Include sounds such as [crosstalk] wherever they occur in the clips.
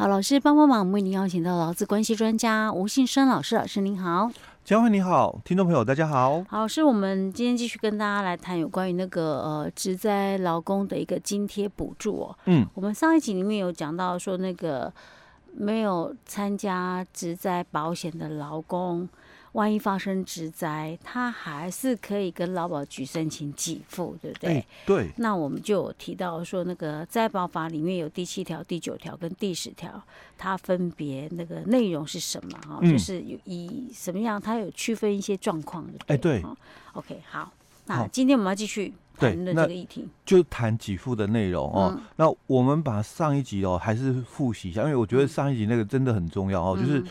好，老师帮帮忙，我们为您邀请到劳资关系专家吴信生老师，老师您好。江慧你好，听众朋友大家好。好，是我们今天继续跟大家来谈有关于那个呃职灾劳工的一个津贴补助哦。嗯，我们上一集里面有讲到说那个没有参加职灾保险的劳工。万一发生职灾，他还是可以跟劳保局申请给付，对不对？欸、对。那我们就有提到说，那个灾保法里面有第七条、第九条跟第十条，它分别那个内容是什么？哈、嗯，就是以什么样，它有区分一些状况的。哎，对。欸、OK，好。那今天我们要继续谈论这个议题，就谈给付的内容哦、嗯。那我们把上一集哦，还是复习一下，因为我觉得上一集那个真的很重要哦，嗯、就是。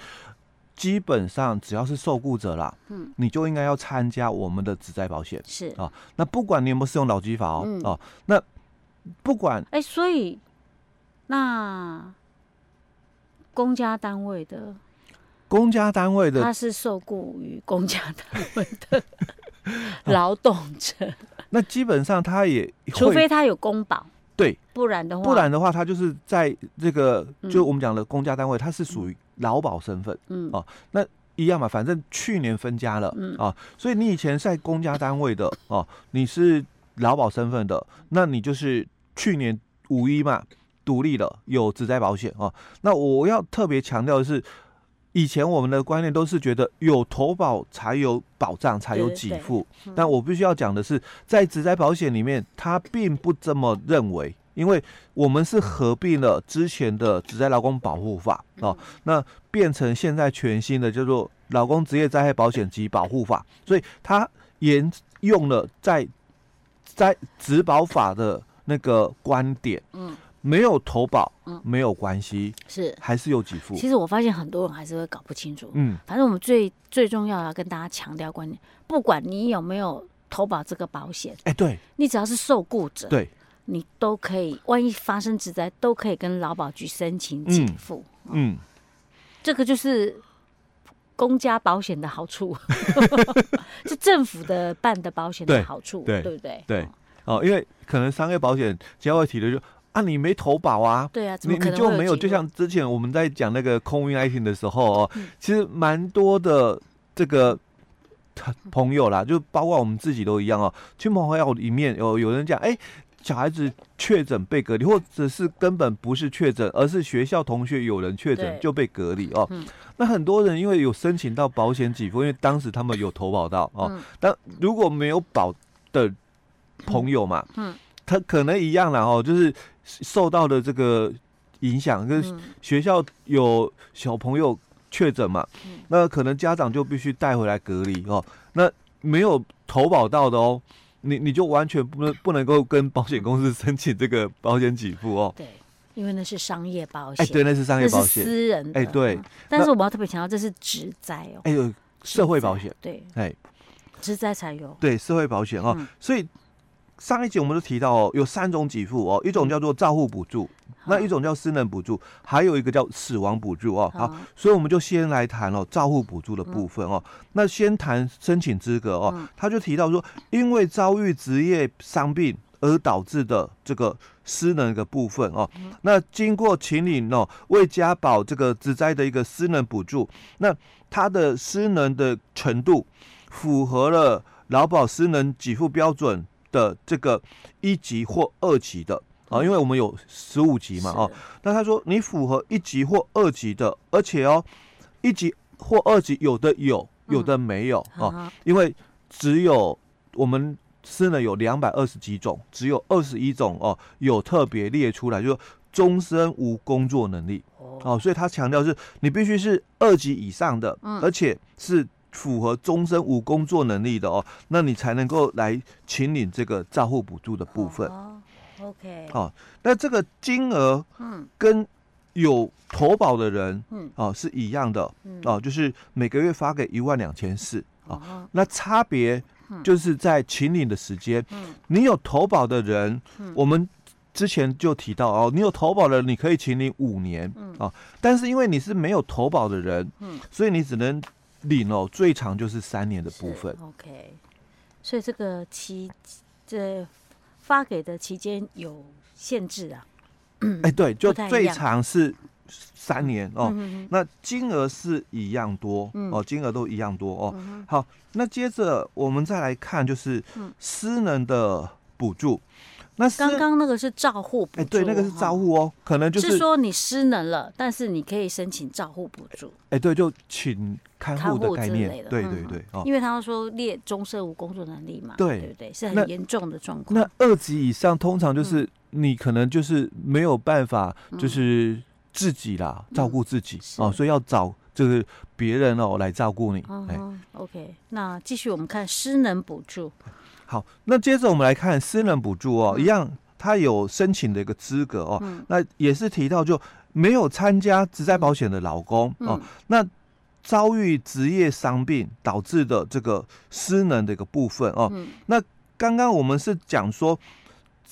基本上只要是受雇者啦，嗯，你就应该要参加我们的职灾保险，是。啊。那不管你有没有适用劳基法哦，嗯、哦，那不管，哎、欸，所以那公家单位的，公家单位的，他是受雇于公家单位的 [laughs] 劳动者、啊，那基本上他也，除非他有公保，对，不然的话，不然的话，他就是在这个，就我们讲的公家单位，他是属于。劳保身份，嗯，啊，那一样嘛，反正去年分家了，嗯，啊，所以你以前在公家单位的，哦，你是劳保身份的，那你就是去年五一嘛，独立了有职灾保险哦。那我要特别强调的是，以前我们的观念都是觉得有投保才有保障，才有给付，但我必须要讲的是，在职灾保险里面，他并不这么认为。因为我们是合并了之前的职灾劳工保护法哦，那变成现在全新的叫做劳工职业灾害保险及保护法，所以它沿用了在在职保法的那个观点，嗯，没有投保，嗯，没有关系，是。还是有给付。其实我发现很多人还是会搞不清楚，嗯，反正我们最最重要要跟大家强调观念，不管你有没有投保这个保险，哎，对，你只要是受雇者，对。你都可以，万一发生职灾，都可以跟劳保局申请给付。嗯，这个就是公家保险的好处，[laughs] 是政府的办的保险的好处，对，对不对？对，哦，因为可能商业保险将会提的就啊，你没投保啊，对啊，你你就没有，就像之前我们在讲那个空运爱情的时候哦，其实蛮多的这个朋友啦，[laughs] 就包括我们自己都一样哦，亲朋好友里面有有人讲，哎。小孩子确诊被隔离，或者是根本不是确诊，而是学校同学有人确诊就被隔离哦、嗯。那很多人因为有申请到保险给付，因为当时他们有投保到哦、嗯。但如果没有保的朋友嘛，嗯，他可能一样啦哦，就是受到的这个影响，跟学校有小朋友确诊嘛，那可能家长就必须带回来隔离哦。那没有投保到的哦。你你就完全不能不能够跟保险公司申请这个保险给付哦。对，因为那是商业保险。对，那是商业保险，私人的。哎、欸，对。但是我们要特别强调，这是职灾哦。哎呦，社会保险。对。哎，职灾才有。对，社会保险哦、嗯。所以上一集我们都提到哦，有三种给付哦，一种叫做照护补助。那一种叫失能补助，还有一个叫死亡补助哦。好，所以我们就先来谈哦，照护补助的部分哦。那先谈申请资格哦，他就提到说，因为遭遇职业伤病而导致的这个失能的部分哦，那经过请领哦，为家保这个职灾的一个失能补助，那他的失能的程度符合了劳保失能给付标准的这个一级或二级的。啊，因为我们有十五级嘛，啊，那他说你符合一级或二级的，而且哦，一级或二级有的有，有的没有哦、嗯，因为只有我们失能有两百二十几种，只有二十一种哦有特别列出来，就是终身无工作能力。哦，哦，所以他强调是你必须是二级以上的，嗯，而且是符合终身无工作能力的哦，那你才能够来请领这个照护补助的部分。OK，好，那这个金额，嗯，跟有投保的人，嗯，哦，是一样的，嗯，哦，就是每个月发给一万两千四，哦，那差别就是在请领的时间，嗯，你有投保的人，嗯，我们之前就提到哦，你有投保的人，你可以请领五年，嗯，啊，但是因为你是没有投保的人，嗯，所以你只能领哦，最长就是三年的部分，OK，所以这个期这。发给的期间有限制啊？哎、欸，对，就最长是三年哦，那金额是一样多哦，金额都一样多哦。好，那接着我们再来看，就是私人的补助。那刚刚那个是照护补助，哎，对，那个是照护哦，可能就是说你失能了，但是你可以申请照护补助。哎，对，就请看护的概念，对对对，因为他说列终身无工作能力嘛，对对对，是很严重的状况。那二级以上，通常就是你可能就是没有办法，就是自己啦，照顾自己哦，所以要找就是别人哦来照顾你。哦，OK，那继续我们看失能补助。好，那接着我们来看私人补助哦，嗯、一样，他有申请的一个资格哦。嗯、那也是提到就没有参加职在保险的老公、嗯、哦，那遭遇职业伤病导致的这个失能的一个部分哦。嗯、那刚刚我们是讲说。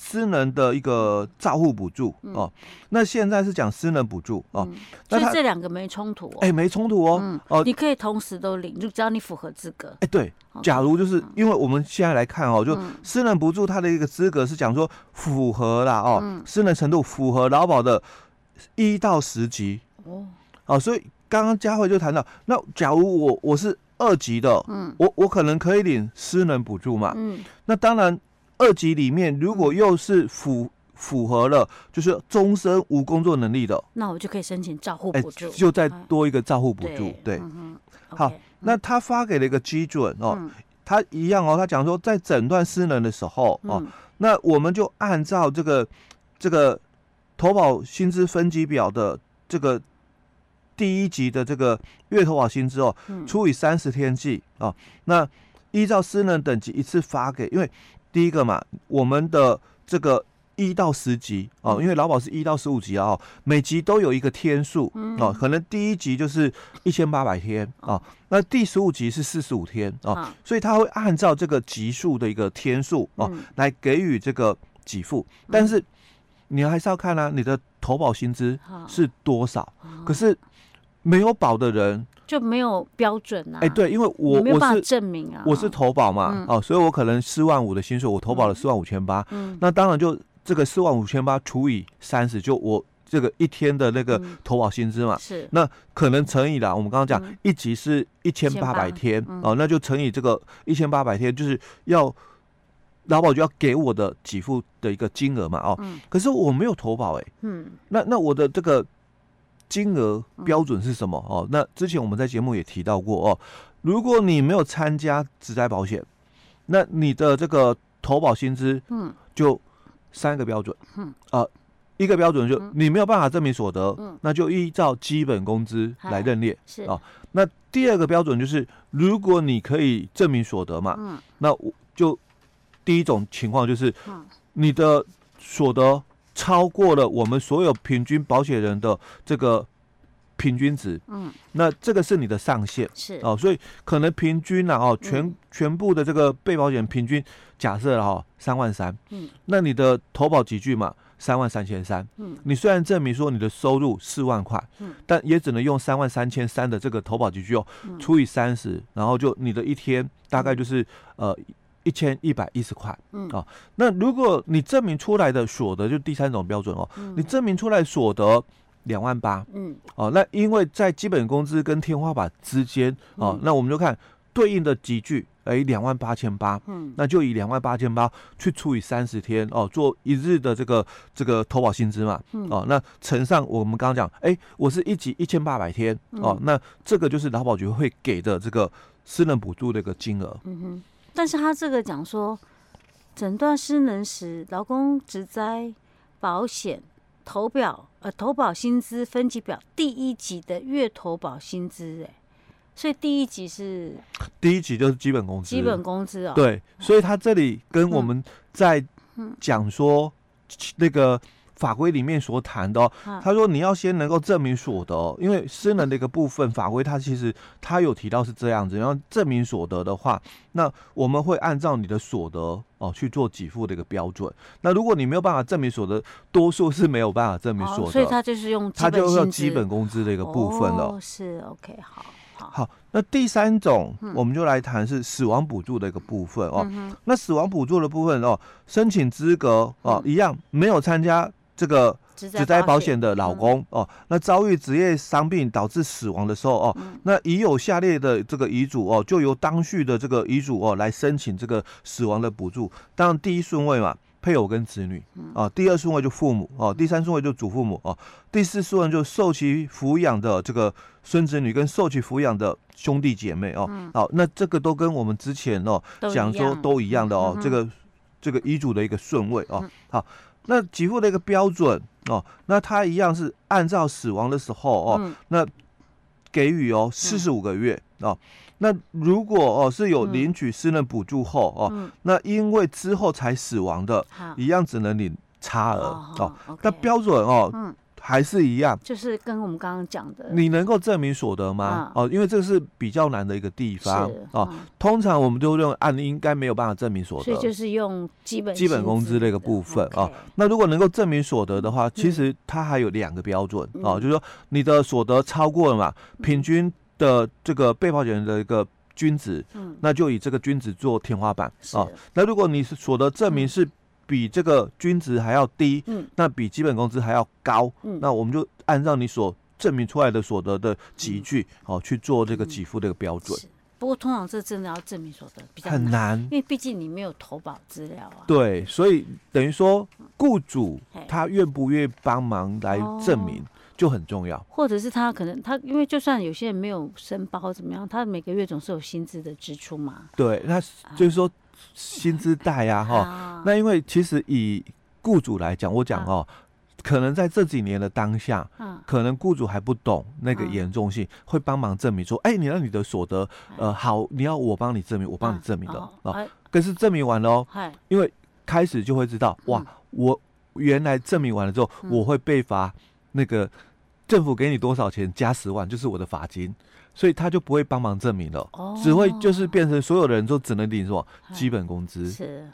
失能的一个照护补助哦，那现在是讲私人补助哦，所以这两个没冲突哦，哎，没冲突哦，哦，你可以同时都领，就只要你符合资格。哎，对，假如就是因为我们现在来看哦，就私人补助它的一个资格是讲说符合啦哦，私人程度符合劳保的一到十级。哦，哦，所以刚刚佳慧就谈到，那假如我我是二级的，嗯，我我可能可以领私人补助嘛，嗯，那当然。二级里面，如果又是符符合了，就是终身无工作能力的，那我就可以申请照护补助，就再多一个照护补助。对，好，那他发给了一个基准哦，他一样哦，他讲说在诊断失能的时候哦，那我们就按照这个这个投保薪资分级表的这个第一级的这个月投保薪资哦，除以三十天计哦，那依照私人等级一次发给，因为。第一个嘛，我们的这个一到十级哦，因为劳保是一到十五级啊，每级都有一个天数哦，可能第一级就是一千八百天啊，那第十五级是四十五天啊，所以他会按照这个级数的一个天数哦来给予这个给付，但是你还是要看啊，你的投保薪资是多少，可是没有保的人。就没有标准啊？哎，对，因为我没有办法证明啊，我是投保嘛，哦，所以我可能四万五的薪水，我投保了四万五千八，嗯，那当然就这个四万五千八除以三十，就我这个一天的那个投保薪资嘛，是，那可能乘以了，我们刚刚讲一级是一千八百天，哦，那就乘以这个一千八百天，就是要劳保就要给我的给付的一个金额嘛，哦，可是我没有投保，哎，嗯，那那我的这个。金额标准是什么？哦，那之前我们在节目也提到过哦。如果你没有参加职灾保险，那你的这个投保薪资，嗯，就三个标准，嗯，呃，一个标准就你没有办法证明所得，嗯，那就依照基本工资来认列，是啊。那第二个标准就是，如果你可以证明所得嘛，嗯，那我就第一种情况就是，你的所得。超过了我们所有平均保险人的这个平均值，嗯，那这个是你的上限，是。哦，所以可能平均呢，哦，全全部的这个被保险平均假设了哈三万三，嗯，那你的投保级距嘛三万三千三，嗯，你虽然证明说你的收入四万块，嗯，但也只能用三万三千三的这个投保级距哦，除以三十，然后就你的一天大概就是呃。一千一百一十块，嗯。啊，那如果你证明出来的所得，就第三种标准哦，嗯、你证明出来所得两万八，嗯，哦，那因为在基本工资跟天花板之间，哦，嗯、那我们就看对应的集聚，哎，两万八千八，嗯，那就以两万八千八去除以三十天，哦，做一日的这个这个投保薪资嘛，嗯、哦，那乘上我们刚刚讲，哎，我是一级一千八百天，哦，嗯、那这个就是劳保局会给的这个私人补助的一个金额，嗯哼。但是他这个讲说，诊断失能时，劳工职灾保险投保呃投保薪资分级表第一级的月投保薪资，哎，所以第一级是第一级就是基本工资，基本工资哦。对，所以他这里跟我们在讲说那个。法规里面所谈的，他说你要先能够证明所得，因为私人的一个部分，法规它其实它有提到是这样子，然后证明所得的话，那我们会按照你的所得哦去做给付的一个标准。那如果你没有办法证明所得，多数是没有办法证明所得，所以他就是用他就用基本工资的一个部分了。哦，是 OK，好，好，好。那第三种，我们就来谈是死亡补助的一个部分哦。那死亡补助的部分哦，申请资格哦一样，没有参加。这个职灾保险的老公、嗯、哦，那遭遇职业伤病导致死亡的时候哦，嗯、那已有下列的这个遗嘱哦，就由当序的这个遗嘱哦来申请这个死亡的补助。当然第一顺位嘛，配偶跟子女啊、哦，第二顺位就父母哦，第三顺位就祖父母哦，第四顺位就受其抚养的这个孙子女跟受其抚养的兄弟姐妹哦。嗯、好，那这个都跟我们之前哦讲说都一样的哦，嗯、这个这个遗嘱的一个顺位哦。好。那给付的一个标准哦，那他一样是按照死亡的时候哦，那给予哦四十五个月、哦。那如果哦是有领取私人补助后哦，那因为之后才死亡的，一样只能领差额哦。哦哦那标准哦。嗯还是一样，就是跟我们刚刚讲的，你能够证明所得吗？哦，因为这是比较难的一个地方。哦。通常我们都认为案例应该没有办法证明所得，所以就是用基本基本工资那个部分哦。那如果能够证明所得的话，其实它还有两个标准哦，就是说你的所得超过了嘛，平均的这个被保险人的一个均值，那就以这个均值做天花板哦。那如果你是所得证明是。比这个均值还要低，嗯，那比基本工资还要高，嗯，那我们就按照你所证明出来的所得的集聚，哦，去做这个给付的一个标准。不过通常这真的要证明所得比较很难，因为毕竟你没有投保资料啊。对，所以等于说雇主他愿不愿意帮忙来证明就很重要。或者是他可能他因为就算有些人没有申报怎么样，他每个月总是有薪资的支出嘛。对，那就是说。薪资贷呀，哈，那因为其实以雇主来讲，我讲哦，可能在这几年的当下，可能雇主还不懂那个严重性，会帮忙证明说，哎，你让你的所得，呃，好，你要我帮你证明，我帮你证明的哦。可是证明完了哦，因为开始就会知道，哇，我原来证明完了之后，我会被罚那个政府给你多少钱加十万，就是我的罚金。所以他就不会帮忙证明了，哦、只会就是变成所有的人都只能领什么基本工资。是，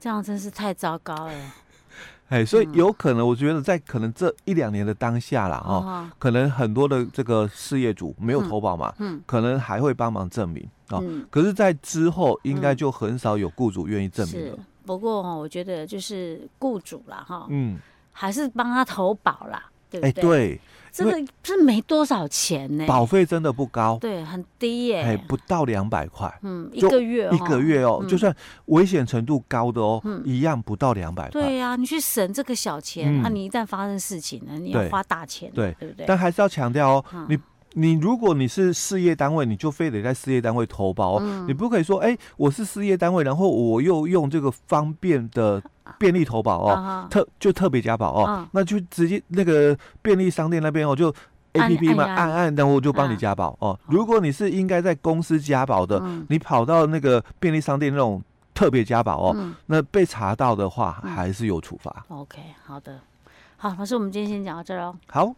这样真是太糟糕了。[laughs] 哎，所以有可能，我觉得在可能这一两年的当下啦，哦，哦可能很多的这个事业主没有投保嘛，嗯，嗯可能还会帮忙证明啊。哦嗯、可是，在之后应该就很少有雇主愿意证明了。不过哈，我觉得就是雇主啦，哈，嗯，还是帮他投保啦，对不对？哎，对。这个是没多少钱呢，保费真的不高，对，很低耶，哎，不到两百块，嗯，一个月，哦。一个月哦，就算危险程度高的哦，一样不到两百块。对呀，你去省这个小钱，那你一旦发生事情呢，你要花大钱，对，对不对？但还是要强调哦，你你如果你是事业单位，你就非得在事业单位投保哦，你不可以说，哎，我是事业单位，然后我又用这个方便的。便利投保哦，特就特别加保哦，那就直接那个便利商店那边哦，就 A P P 嘛，按按，然后就帮你加保哦。如果你是应该在公司加保的，你跑到那个便利商店那种特别加保哦，那被查到的话还是有处罚。OK，好的，好，老师，我们今天先讲到这儿喽。好。